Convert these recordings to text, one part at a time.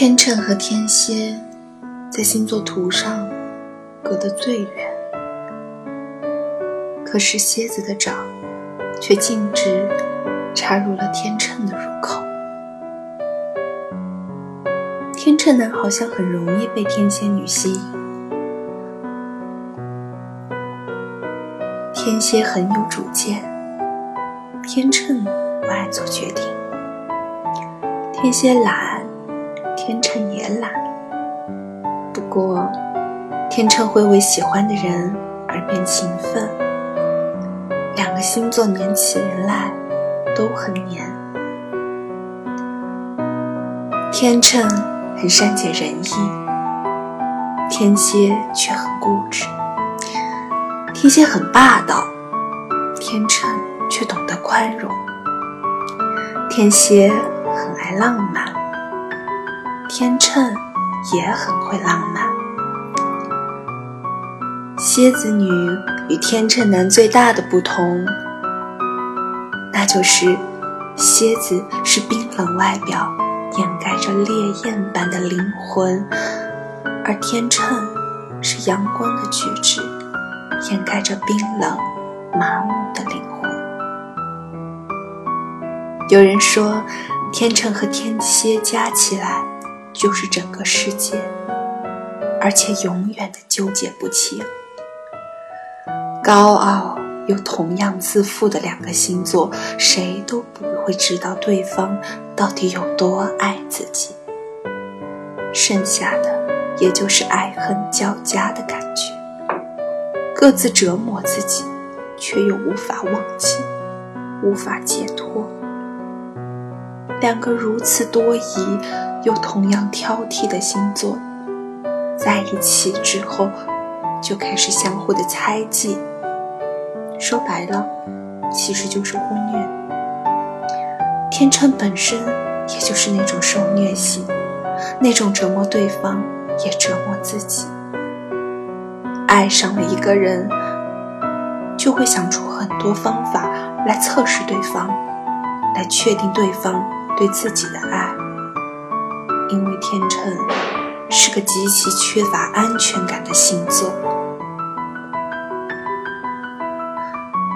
天秤和天蝎在星座图上隔得最远，可是蝎子的爪却径直插入了天秤的入口。天秤男好像很容易被天蝎女吸引，天蝎很有主见，天秤不爱做决定，天蝎懒。天秤也懒，不过天秤会为喜欢的人而变勤奋。两个星座黏起人来都很黏。天秤很善解人意，天蝎却很固执。天蝎很霸道，天秤却懂得宽容。天蝎很爱浪漫。天秤也很会浪漫。蝎子女与天秤男最大的不同，那就是蝎子是冰冷外表掩盖着烈焰般的灵魂，而天秤是阳光的举止掩盖着冰冷麻木的灵魂。有人说，天秤和天蝎加起来。就是整个世界，而且永远的纠结不清。高傲又同样自负的两个星座，谁都不会知道对方到底有多爱自己。剩下的也就是爱恨交加的感觉，各自折磨自己，却又无法忘记，无法解脱。两个如此多疑又同样挑剔的星座，在一起之后，就开始相互的猜忌。说白了，其实就是忽略。天秤本身也就是那种受虐型，那种折磨对方也折磨自己。爱上了一个人，就会想出很多方法来测试对方，来确定对方。对自己的爱，因为天秤是个极其缺乏安全感的星座。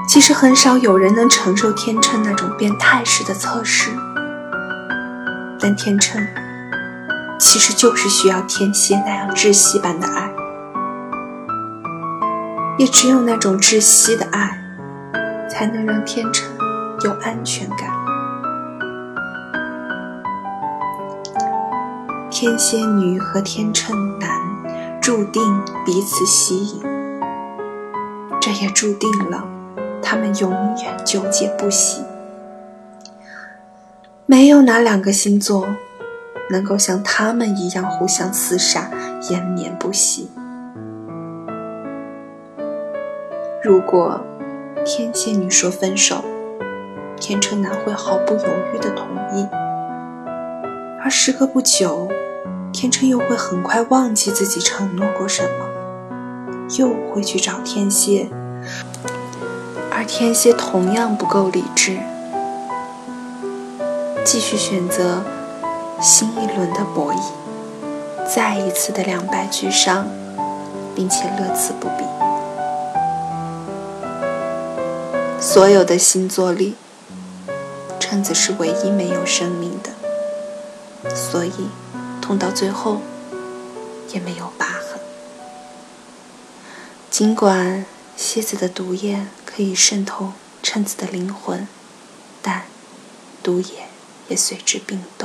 其实很少有人能承受天秤那种变态式的测试，但天秤其实就是需要天蝎那样窒息般的爱，也只有那种窒息的爱，才能让天秤有安全感。天蝎女和天秤男注定彼此吸引，这也注定了他们永远纠结不息。没有哪两个星座能够像他们一样互相厮杀、延绵不息。如果天蝎女说分手，天秤男会毫不犹豫的同意，而时隔不久。天秤又会很快忘记自己承诺过什么，又会去找天蝎，而天蝎同样不够理智，继续选择新一轮的博弈，再一次的两败俱伤，并且乐此不疲。所有的星座里，秤子是唯一没有生命的，所以。痛到最后也没有疤痕。尽管蝎子的毒液可以渗透秤子的灵魂，但毒液也随之冰冻。